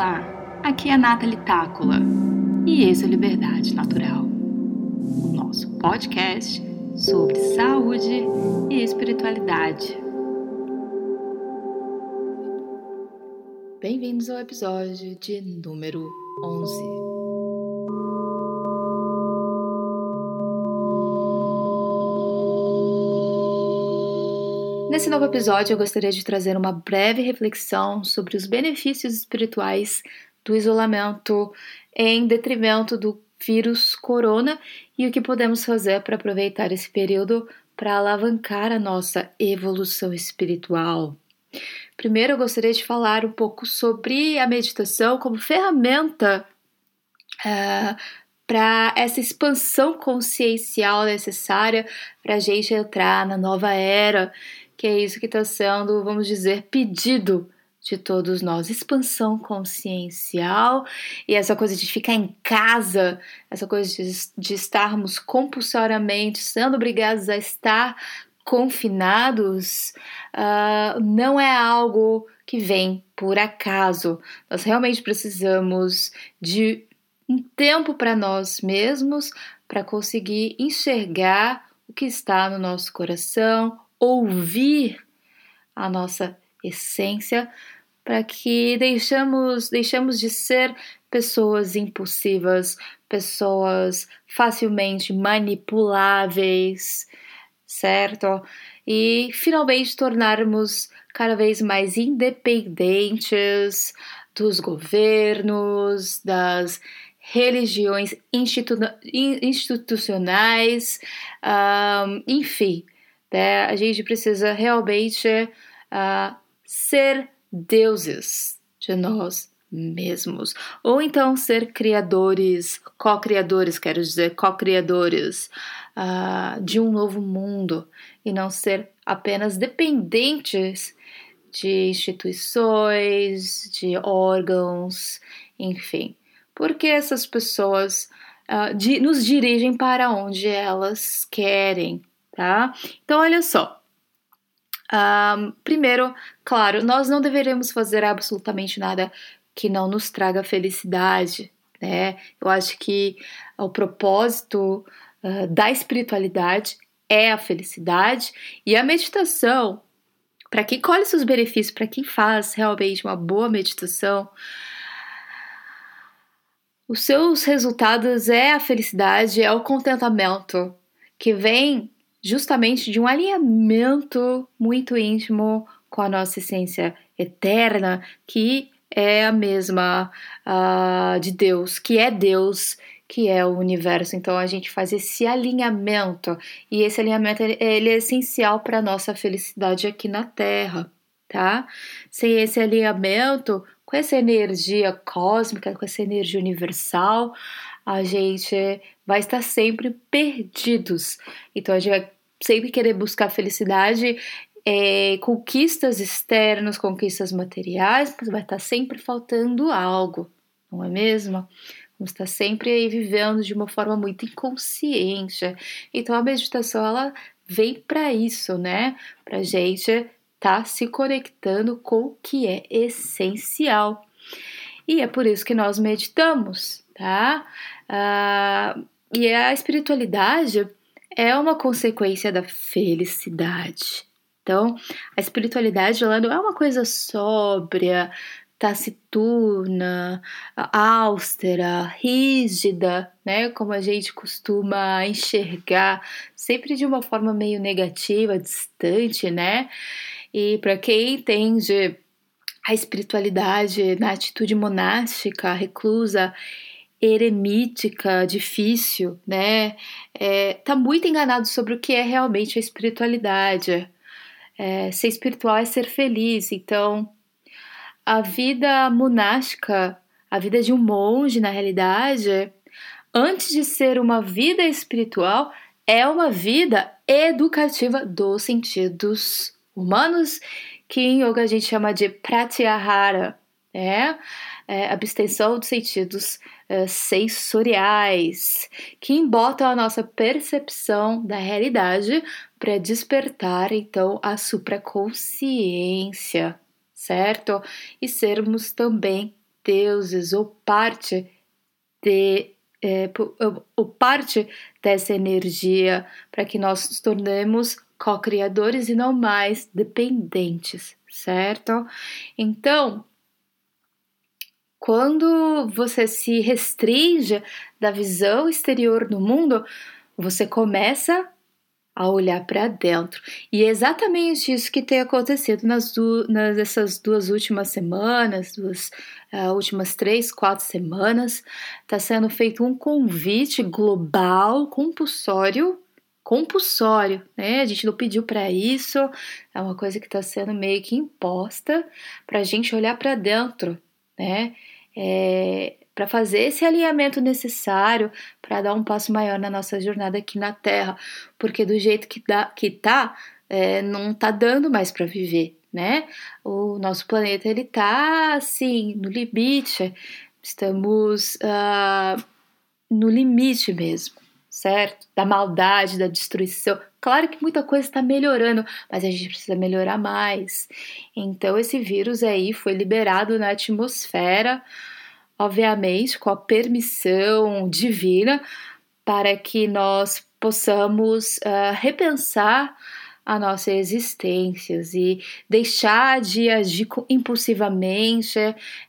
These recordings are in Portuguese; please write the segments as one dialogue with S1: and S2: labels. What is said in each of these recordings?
S1: Olá, aqui é a Nathalie Tácula e esse é o Liberdade Natural, o nosso podcast sobre saúde e espiritualidade. Bem-vindos ao episódio de número 11. Nesse novo episódio, eu gostaria de trazer uma breve reflexão sobre os benefícios espirituais do isolamento em detrimento do vírus corona e o que podemos fazer para aproveitar esse período para alavancar a nossa evolução espiritual. Primeiro, eu gostaria de falar um pouco sobre a meditação como ferramenta uh, para essa expansão consciencial necessária para a gente entrar na nova era que é isso que está sendo, vamos dizer, pedido de todos nós. Expansão consciencial e essa coisa de ficar em casa, essa coisa de, de estarmos compulsoriamente sendo obrigados a estar confinados, uh, não é algo que vem por acaso. Nós realmente precisamos de um tempo para nós mesmos para conseguir enxergar o que está no nosso coração, ouvir a nossa essência para que deixamos, deixamos de ser pessoas impulsivas, pessoas facilmente manipuláveis, certo? E finalmente tornarmos cada vez mais independentes dos governos, das religiões institu institucionais, um, enfim, né? A gente precisa realmente uh, ser deuses de nós mesmos. Ou então ser criadores, co-criadores, quero dizer, co-criadores uh, de um novo mundo e não ser apenas dependentes de instituições, de órgãos, enfim. Porque essas pessoas uh, di nos dirigem para onde elas querem, tá? Então, olha só. Um, primeiro, claro, nós não deveremos fazer absolutamente nada que não nos traga felicidade, né? Eu acho que o propósito uh, da espiritualidade é a felicidade e a meditação. Para quem colhe seus benefícios, para quem faz realmente uma boa meditação, os seus resultados é a felicidade, é o contentamento que vem justamente de um alinhamento muito íntimo com a nossa essência eterna, que é a mesma uh, de Deus, que é Deus, que é o universo. Então a gente faz esse alinhamento e esse alinhamento ele é essencial para a nossa felicidade aqui na Terra, tá? Sem esse alinhamento com essa energia cósmica, com essa energia universal, a gente vai estar sempre perdidos. Então a gente vai sempre querer buscar felicidade, é, conquistas externas, conquistas materiais, mas vai estar sempre faltando algo, não é mesmo? Vamos estar sempre aí vivendo de uma forma muito inconsciente. Então a meditação ela vem para isso, né? Para gente estar tá se conectando com o que é essencial. E é por isso que nós meditamos, tá? Ah, e a espiritualidade é uma consequência da felicidade. Então, a espiritualidade ela não é uma coisa sóbria, taciturna, austera, rígida, né? Como a gente costuma enxergar, sempre de uma forma meio negativa, distante, né? E para quem entende a espiritualidade na atitude monástica, reclusa, eremítica, difícil, né? É, tá muito enganado sobre o que é realmente a espiritualidade. É, ser espiritual é ser feliz. Então, a vida monástica, a vida de um monge, na realidade, antes de ser uma vida espiritual, é uma vida educativa dos sentidos humanos, que em yoga a gente chama de pratyahara, né? É, abstenção dos sentidos é, sensoriais, que embotam a nossa percepção da realidade para despertar então a supraconsciência, certo? E sermos também deuses ou parte de é, ou parte dessa energia para que nós nos tornemos co-criadores e não mais dependentes, certo? Então, quando você se restringe da visão exterior do mundo, você começa a olhar para dentro. E é exatamente isso que tem acontecido nas, du nessas duas últimas semanas, duas uh, últimas três, quatro semanas. Está sendo feito um convite global, compulsório, compulsório, né? A gente não pediu para isso, é uma coisa que está sendo meio que imposta para a gente olhar para dentro, né? É, para fazer esse alinhamento necessário para dar um passo maior na nossa jornada aqui na Terra, porque do jeito que, dá, que tá, é, não tá dando mais para viver, né? O nosso planeta ele tá assim no limite, estamos uh, no limite mesmo, certo? Da maldade, da destruição. Claro que muita coisa está melhorando, mas a gente precisa melhorar mais. Então esse vírus aí foi liberado na atmosfera obviamente com a permissão divina, para que nós possamos uh, repensar a nossa existência e deixar de agir impulsivamente,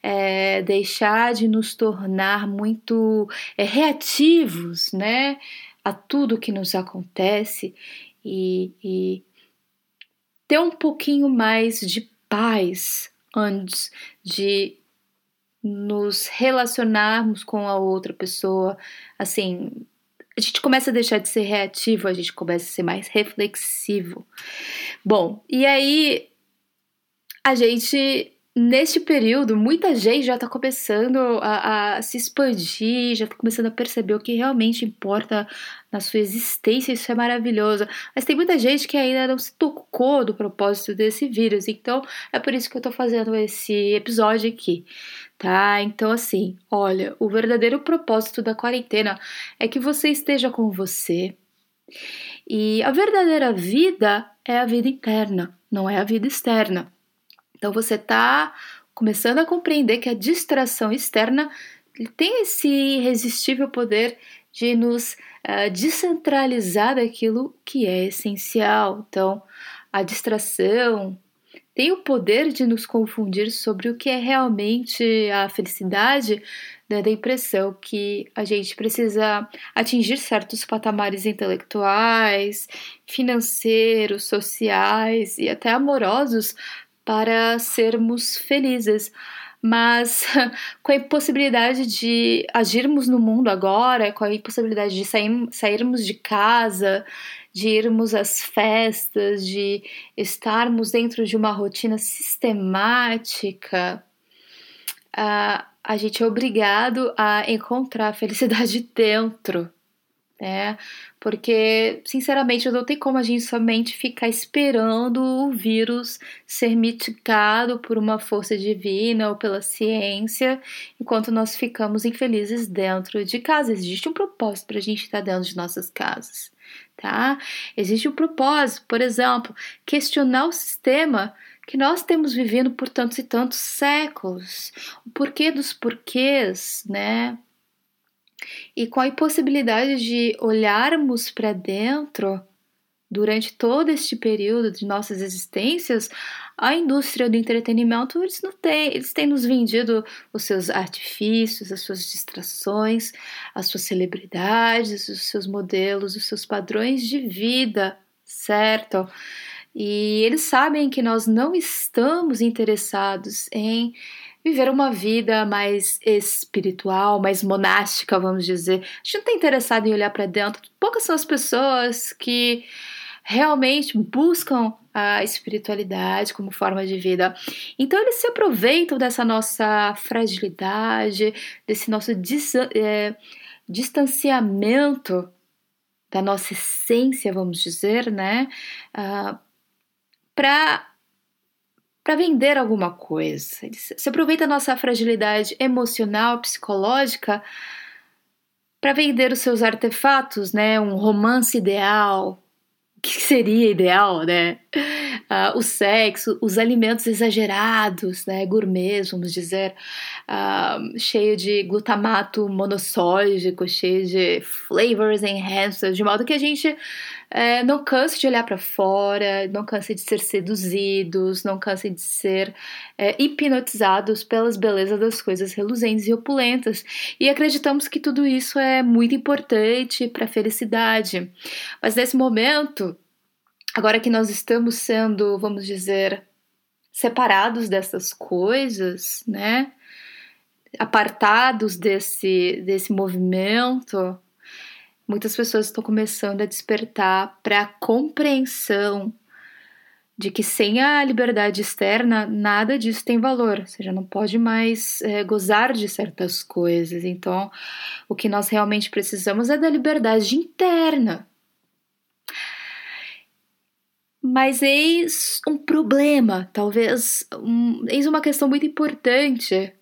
S1: é, deixar de nos tornar muito é, reativos, né, a tudo que nos acontece e, e ter um pouquinho mais de paz antes de nos relacionarmos com a outra pessoa, assim, a gente começa a deixar de ser reativo, a gente começa a ser mais reflexivo. Bom, e aí a gente neste período, muita gente já está começando a, a, se expandir, já está começando a perceber o que realmente importa na sua existência, isso é maravilhoso. Mas tem muita gente que ainda não se tocou do propósito desse vírus, então é por isso que eu estou fazendo esse episódio aqui, tá? Então, assim, olha, o verdadeiro propósito da quarentena é que você esteja com você. E a verdadeira vida é a vida interna, não é a vida externa. Então você está começando a compreender que a distração externa tem esse irresistível poder de nos uh, descentralizar daquilo que é essencial. Então, a distração tem o poder de nos confundir sobre o que é realmente a felicidade, dando a impressão que a gente precisa atingir certos patamares intelectuais, financeiros, sociais e até amorosos para sermos felizes. Mas com a impossibilidade de agirmos no mundo agora, com a impossibilidade de sair, sairmos de casa, de irmos às festas, de estarmos dentro de uma rotina sistemática, a, a gente é obrigado a encontrar a felicidade dentro né? Porque, sinceramente, não tem como a gente somente ficar esperando o vírus ser mitigado por uma força divina ou pela ciência, enquanto nós ficamos infelizes dentro de casa. Existe um propósito para a gente estar dentro de nossas casas, tá? Existe um propósito, por exemplo, questionar o sistema que nós temos vivendo por tantos e tantos séculos, o porquê dos porquês, né? E com a impossibilidade de olharmos para dentro durante todo este período de nossas existências, a indústria do entretenimento eles não têm, eles têm nos vendido os seus artifícios, as suas distrações, as suas celebridades, os seus modelos, os seus padrões de vida, certo? E eles sabem que nós não estamos interessados em viver uma vida mais espiritual, mais monástica, vamos dizer. A gente não está interessado em olhar para dentro. Poucas são as pessoas que realmente buscam a espiritualidade como forma de vida. Então eles se aproveitam dessa nossa fragilidade, desse nosso dis é, distanciamento da nossa essência, vamos dizer, né? Uh, para para vender alguma coisa. Você aproveita a nossa fragilidade emocional, psicológica, para vender os seus artefatos, né? Um romance ideal, que seria ideal, né? Uh, o sexo, os alimentos exagerados, né? Gourmets, vamos dizer, uh, cheio de glutamato monossódico, cheio de flavors enhancers, de modo que a gente é, não canse de olhar para fora, não canse de ser seduzidos, não canse de ser é, hipnotizados pelas belezas das coisas reluzentes e opulentas. E acreditamos que tudo isso é muito importante para a felicidade. Mas nesse momento, agora que nós estamos sendo, vamos dizer, separados dessas coisas, né? Apartados desse, desse movimento, muitas pessoas estão começando a despertar para a compreensão de que sem a liberdade externa nada disso tem valor, ou seja, não pode mais é, gozar de certas coisas. Então, o que nós realmente precisamos é da liberdade interna. Mas eis um problema, talvez, um, eis uma questão muito importante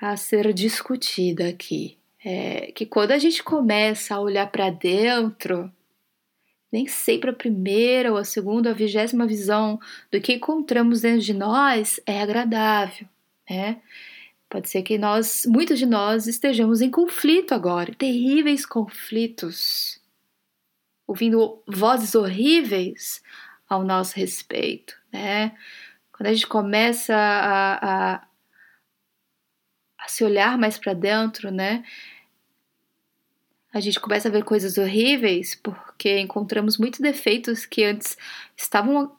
S1: a ser discutida aqui é, que quando a gente começa a olhar para dentro, nem sempre a primeira ou a segunda ou a vigésima visão do que encontramos dentro de nós é agradável, né? Pode ser que nós, muitos de nós, estejamos em conflito agora, terríveis conflitos, ouvindo vozes horríveis ao nosso respeito, né? Quando a gente começa a, a, a se olhar mais para dentro, né? a gente começa a ver coisas horríveis porque encontramos muitos defeitos que antes estavam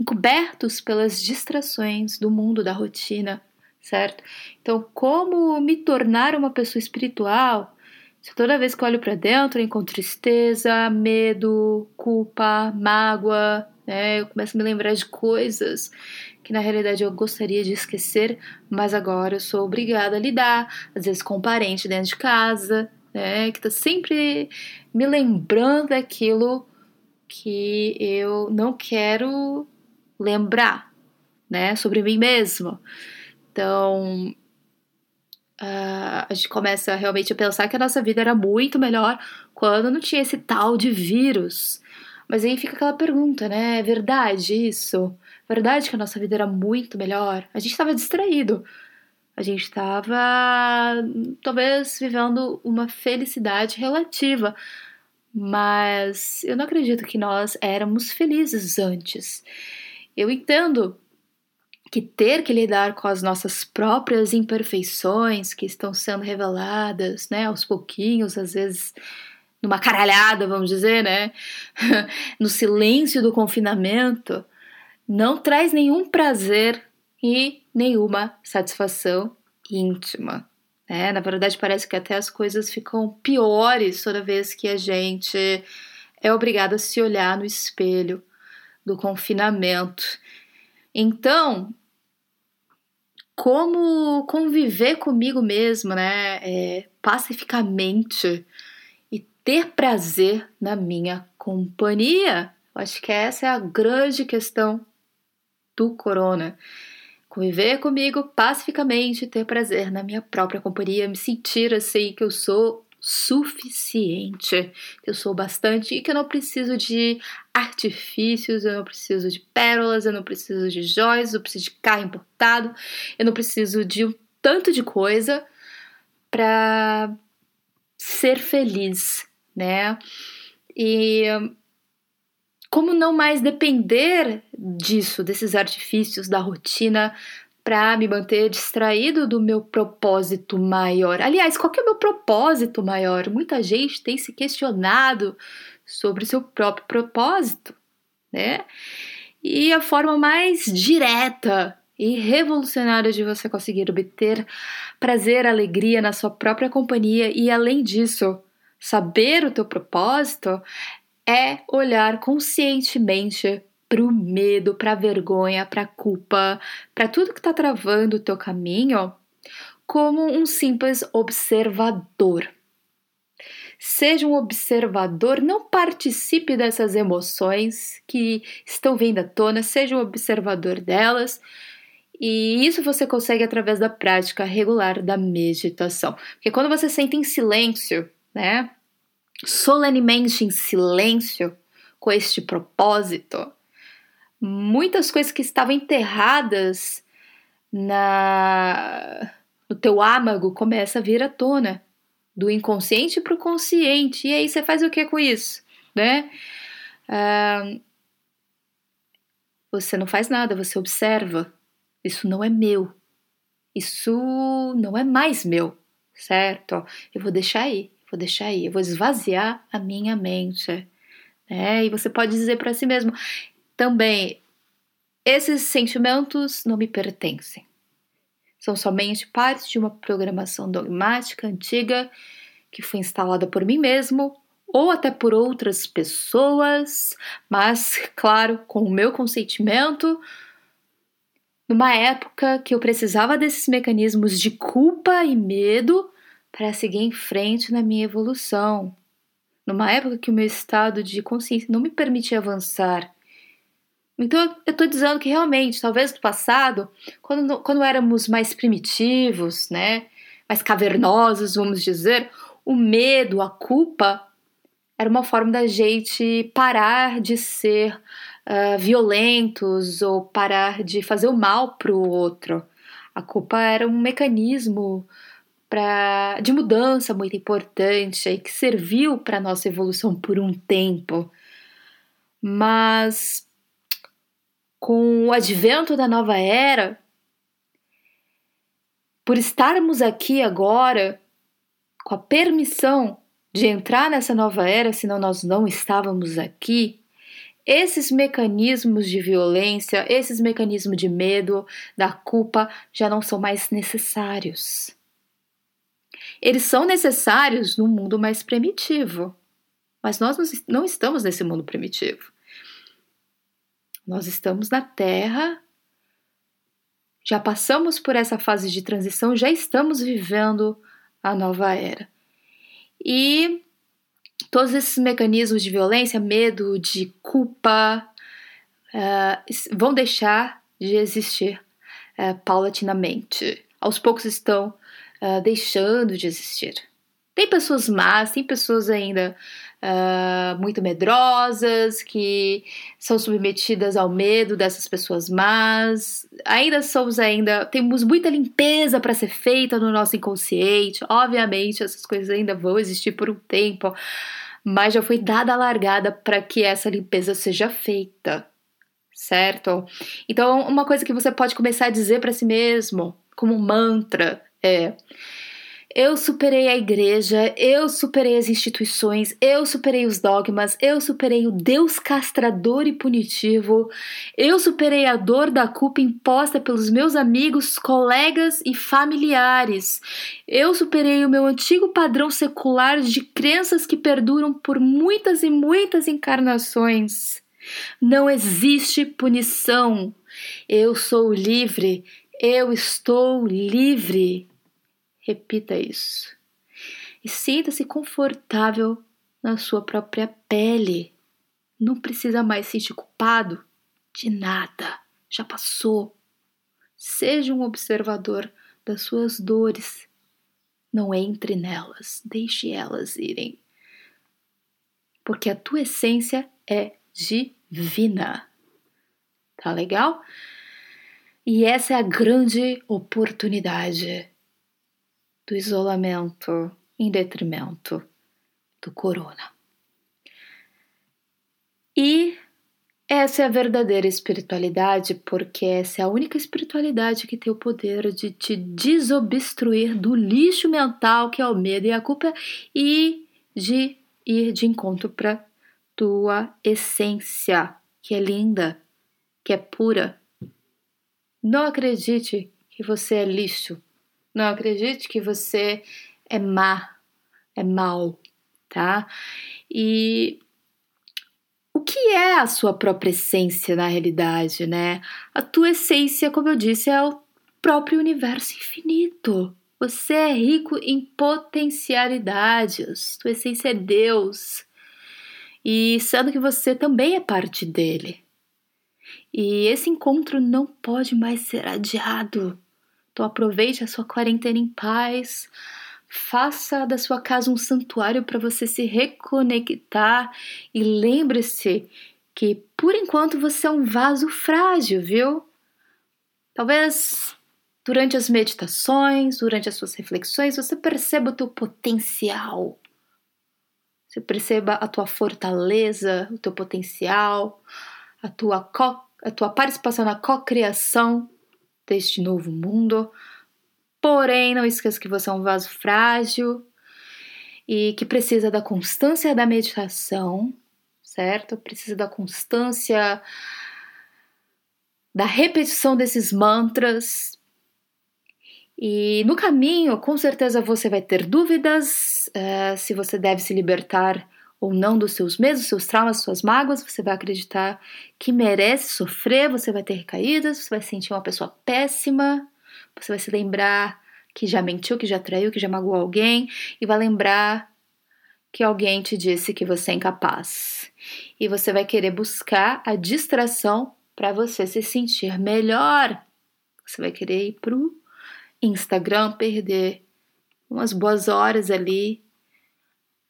S1: encobertos pelas distrações do mundo, da rotina, certo? Então, como me tornar uma pessoa espiritual? Se toda vez que olho para dentro eu encontro tristeza, medo, culpa, mágoa, né? Eu começo a me lembrar de coisas que na realidade eu gostaria de esquecer, mas agora eu sou obrigada a lidar, às vezes com um parente dentro de casa, né? Que tá sempre me lembrando daquilo que eu não quero lembrar, né? Sobre mim mesmo. Então, uh, a gente começa realmente a pensar que a nossa vida era muito melhor quando não tinha esse tal de vírus. Mas aí fica aquela pergunta, né? É verdade isso? Verdade que a nossa vida era muito melhor? A gente estava distraído. A gente estava talvez vivendo uma felicidade relativa, mas eu não acredito que nós éramos felizes antes. Eu entendo que ter que lidar com as nossas próprias imperfeições que estão sendo reveladas, né, aos pouquinhos, às vezes numa caralhada, vamos dizer, né, no silêncio do confinamento, não traz nenhum prazer e nenhuma satisfação íntima. Né? Na verdade, parece que até as coisas ficam piores toda vez que a gente é obrigado a se olhar no espelho do confinamento. Então, como conviver comigo mesmo, né, é, pacificamente ter prazer na minha companhia? Acho que essa é a grande questão do corona. Conviver comigo pacificamente, ter prazer na minha própria companhia, me sentir assim que eu sou suficiente, que eu sou bastante e que eu não preciso de artifícios, eu não preciso de pérolas, eu não preciso de joias, eu preciso de carro importado, eu não preciso de um tanto de coisa para ser feliz, né? E como não mais depender disso, desses artifícios da rotina para me manter distraído do meu propósito maior? Aliás, qual é o meu propósito maior? Muita gente tem se questionado sobre o seu próprio propósito, né? E a forma mais direta e revolucionária de você conseguir obter prazer, alegria na sua própria companhia e além disso, saber o teu propósito é olhar conscientemente para o medo, para a vergonha, para a culpa, para tudo que está travando o teu caminho, como um simples observador. Seja um observador, não participe dessas emoções que estão vindo à tona, seja um observador delas. E isso você consegue através da prática regular da meditação. Porque quando você sente em silêncio, né? solenemente em silêncio, com este propósito, muitas coisas que estavam enterradas na no teu âmago começa a vir à tona, do inconsciente para o consciente. E aí você faz o que com isso, né? Ah, você não faz nada, você observa. Isso não é meu. Isso não é mais meu, certo? Eu vou deixar aí, vou deixar aí, eu vou esvaziar a minha mente. Né? E você pode dizer para si mesmo também: esses sentimentos não me pertencem. São somente parte de uma programação dogmática antiga que foi instalada por mim mesmo ou até por outras pessoas, mas, claro, com o meu consentimento, numa época que eu precisava desses mecanismos de culpa e medo para seguir em frente na minha evolução. Numa época que o meu estado de consciência não me permitia avançar. Então eu estou dizendo que realmente, talvez no passado, quando, quando éramos mais primitivos, né, mais cavernosos, vamos dizer, o medo, a culpa era uma forma da gente parar de ser uh, violentos ou parar de fazer o mal para o outro. A culpa era um mecanismo pra, de mudança muito importante e que serviu para nossa evolução por um tempo. Mas com o advento da nova era, por estarmos aqui agora, com a permissão de entrar nessa nova era, senão nós não estávamos aqui, esses mecanismos de violência, esses mecanismos de medo, da culpa, já não são mais necessários. Eles são necessários no mundo mais primitivo, mas nós não estamos nesse mundo primitivo. Nós estamos na Terra, já passamos por essa fase de transição, já estamos vivendo a nova era. E todos esses mecanismos de violência, medo, de culpa, uh, vão deixar de existir uh, paulatinamente. Aos poucos estão uh, deixando de existir. Tem pessoas más, tem pessoas ainda uh, muito medrosas, que são submetidas ao medo dessas pessoas más. Ainda somos ainda temos muita limpeza para ser feita no nosso inconsciente. Obviamente, essas coisas ainda vão existir por um tempo, mas já foi dada a largada para que essa limpeza seja feita. Certo? Então, uma coisa que você pode começar a dizer para si mesmo, como um mantra, é: eu superei a igreja, eu superei as instituições, eu superei os dogmas, eu superei o Deus castrador e punitivo, eu superei a dor da culpa imposta pelos meus amigos, colegas e familiares. Eu superei o meu antigo padrão secular de crenças que perduram por muitas e muitas encarnações. Não existe punição. Eu sou livre. Eu estou livre. Repita isso. E sinta-se confortável na sua própria pele. Não precisa mais se sentir culpado de nada. Já passou. Seja um observador das suas dores. Não entre nelas, deixe elas irem. Porque a tua essência é divina. Tá legal? E essa é a grande oportunidade do isolamento em detrimento do corona. E essa é a verdadeira espiritualidade, porque essa é a única espiritualidade que tem o poder de te desobstruir do lixo mental que é o medo e a culpa e de ir de encontro para tua essência, que é linda, que é pura. Não acredite que você é lixo, não acredite que você é má, é mal, tá? E o que é a sua própria essência na realidade, né? A tua essência, como eu disse, é o próprio universo infinito. Você é rico em potencialidades. Tua essência é Deus. E sendo que você também é parte dele. E esse encontro não pode mais ser adiado. Então aproveite a sua quarentena em paz, Faça da sua casa um santuário para você se reconectar e lembre-se que por enquanto você é um vaso frágil, viu? Talvez durante as meditações, durante as suas reflexões, você perceba o teu potencial. Você perceba a tua fortaleza, o teu potencial, a tua, co a tua participação na cocriação deste novo mundo. Porém, não esqueça que você é um vaso frágil e que precisa da constância da meditação, certo? Precisa da constância da repetição desses mantras. E no caminho, com certeza você vai ter dúvidas uh, se você deve se libertar ou não dos seus medos, seus traumas, suas mágoas. Você vai acreditar que merece sofrer, você vai ter recaídas, você vai sentir uma pessoa péssima, você vai se lembrar que já mentiu, que já traiu, que já magoou alguém e vai lembrar que alguém te disse que você é incapaz. E você vai querer buscar a distração para você se sentir melhor. Você vai querer ir pro Instagram, perder umas boas horas ali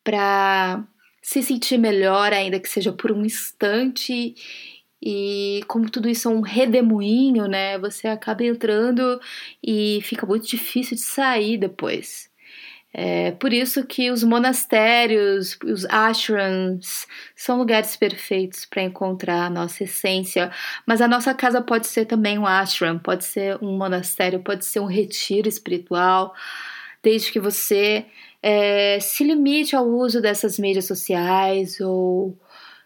S1: para se sentir melhor, ainda que seja por um instante. E como tudo isso é um redemoinho, né? Você acaba entrando e fica muito difícil de sair depois. É por isso que os monastérios, os ashrams, são lugares perfeitos para encontrar a nossa essência. Mas a nossa casa pode ser também um ashram, pode ser um monastério, pode ser um retiro espiritual, desde que você é, se limite ao uso dessas mídias sociais ou,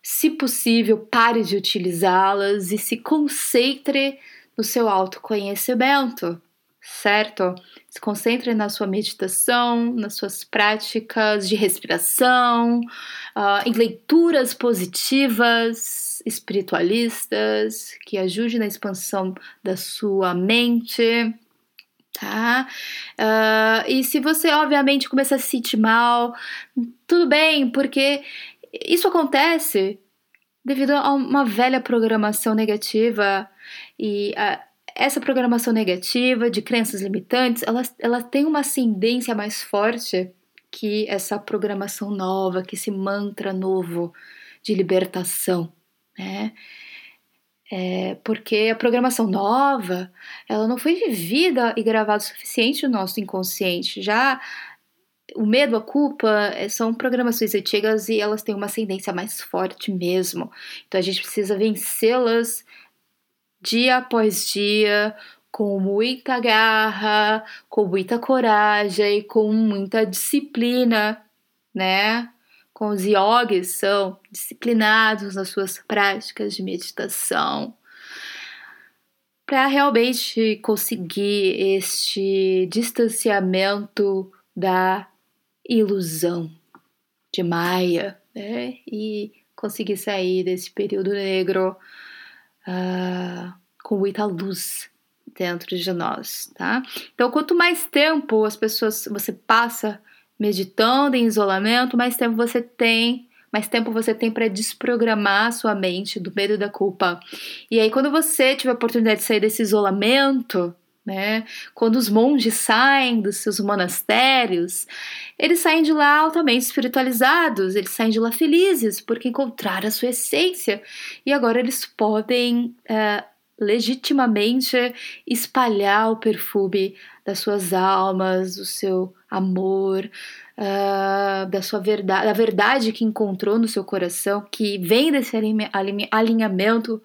S1: se possível, pare de utilizá-las e se concentre no seu autoconhecimento certo? Se concentre na sua meditação, nas suas práticas de respiração, uh, em leituras positivas, espiritualistas, que ajude na expansão da sua mente. Tá? Uh, e se você, obviamente, começar a se sentir mal, tudo bem, porque isso acontece devido a uma velha programação negativa e uh, essa programação negativa de crenças limitantes, ela, ela tem uma ascendência mais forte que essa programação nova, que esse mantra novo de libertação, né? É porque a programação nova, ela não foi vivida e gravada o suficiente no nosso inconsciente. Já o medo, a culpa é, são programações antigas e elas têm uma ascendência mais forte mesmo. Então a gente precisa vencê-las dia após dia, com muita garra, com muita coragem, com muita disciplina, né? Com os yogis são disciplinados nas suas práticas de meditação para realmente conseguir este distanciamento da ilusão de Maia, né? E conseguir sair desse período negro uh, com muita luz dentro de nós, tá? Então, quanto mais tempo as pessoas você passa meditando em isolamento, mais tempo você tem, mais tempo você tem para desprogramar a sua mente do medo da culpa. E aí, quando você tiver a oportunidade de sair desse isolamento, né? Quando os monges saem dos seus monastérios, eles saem de lá altamente espiritualizados, eles saem de lá felizes porque encontraram a sua essência e agora eles podem é, legitimamente espalhar o perfume das suas almas, do seu amor, uh, da sua verdade, da verdade que encontrou no seu coração, que vem desse alinhamento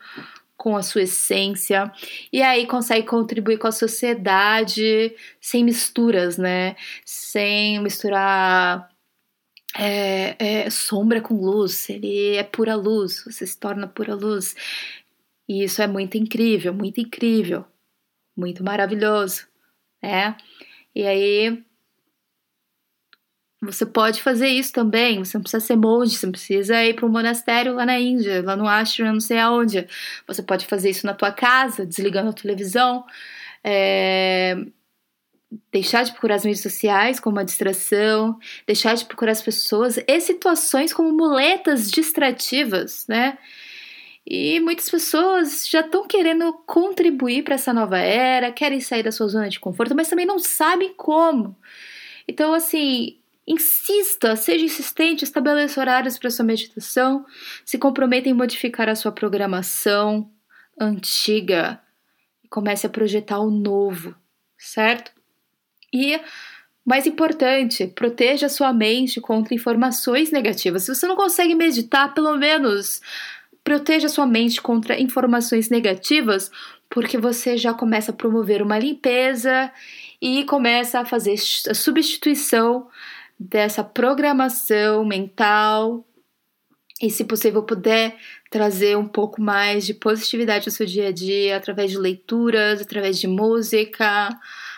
S1: com a sua essência e aí consegue contribuir com a sociedade sem misturas, né? Sem misturar é, é, sombra com luz, ele é pura luz, você se torna pura luz. E isso é muito incrível, muito incrível, muito maravilhoso, né? E aí você pode fazer isso também. Você não precisa ser monge, você não precisa ir para um monastério lá na Índia, lá no ashram, não sei aonde. Você pode fazer isso na tua casa, desligando a televisão. É... Deixar de procurar as mídias sociais como uma distração, deixar de procurar as pessoas e situações como muletas distrativas, né? E muitas pessoas já estão querendo contribuir para essa nova era, querem sair da sua zona de conforto, mas também não sabem como. Então, assim, insista, seja insistente, estabeleça horários para sua meditação, se comprometa em modificar a sua programação antiga e comece a projetar o novo, certo? E mais importante, proteja sua mente contra informações negativas. Se você não consegue meditar, pelo menos proteja sua mente contra informações negativas, porque você já começa a promover uma limpeza e começa a fazer a substituição dessa programação mental e, se possível, puder trazer um pouco mais de positividade no seu dia a dia através de leituras, através de música,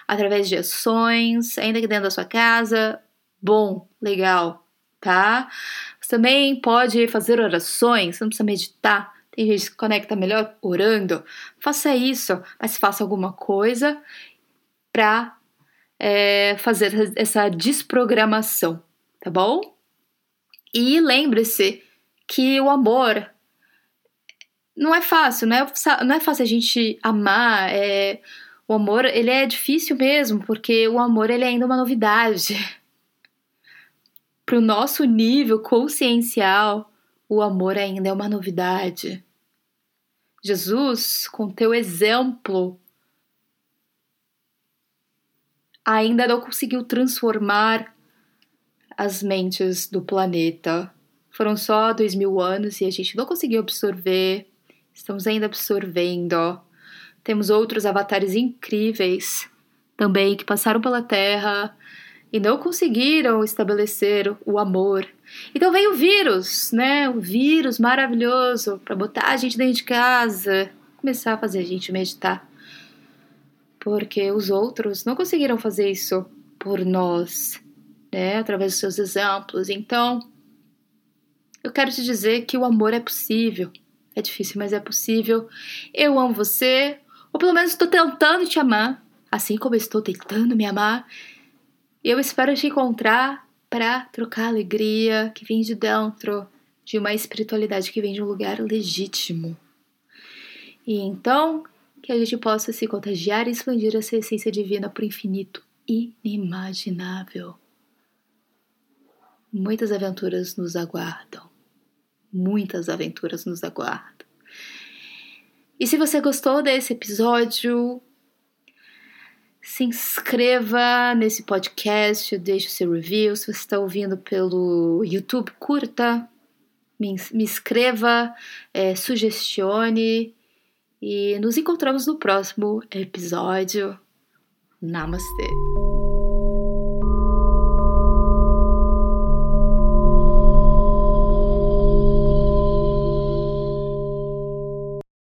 S1: através de ações, ainda que dentro da sua casa. Bom, legal, tá? Você também pode fazer orações, você não precisa meditar. Tem gente que conecta melhor orando. Faça isso, mas faça alguma coisa para é, fazer essa desprogramação, tá bom? E lembre-se que o amor não é fácil, não é, não é fácil a gente amar. É, o amor, ele é difícil mesmo, porque o amor ele é ainda uma novidade. Para o nosso nível consciencial, o amor ainda é uma novidade. Jesus, com teu exemplo, ainda não conseguiu transformar as mentes do planeta. Foram só dois mil anos e a gente não conseguiu absorver. Estamos ainda absorvendo. Temos outros avatares incríveis também que passaram pela Terra e não conseguiram estabelecer o amor. Então veio o vírus, né? O vírus maravilhoso para botar a gente dentro de casa, começar a fazer a gente meditar. Porque os outros não conseguiram fazer isso por nós, né? Através dos seus exemplos. Então, eu quero te dizer que o amor é possível. É difícil, mas é possível. Eu amo você, ou pelo menos estou tentando te amar, assim como estou tentando me amar. Eu espero te encontrar para trocar alegria que vem de dentro, de uma espiritualidade que vem de um lugar legítimo. E então, que a gente possa se contagiar e expandir essa essência divina para o infinito inimaginável. Muitas aventuras nos aguardam. Muitas aventuras nos aguardam. E se você gostou desse episódio, se inscreva nesse podcast, deixe o seu review. Se você está ouvindo pelo YouTube, curta, me, inscreva, é, sugestione e nos encontramos no próximo episódio. Namastê!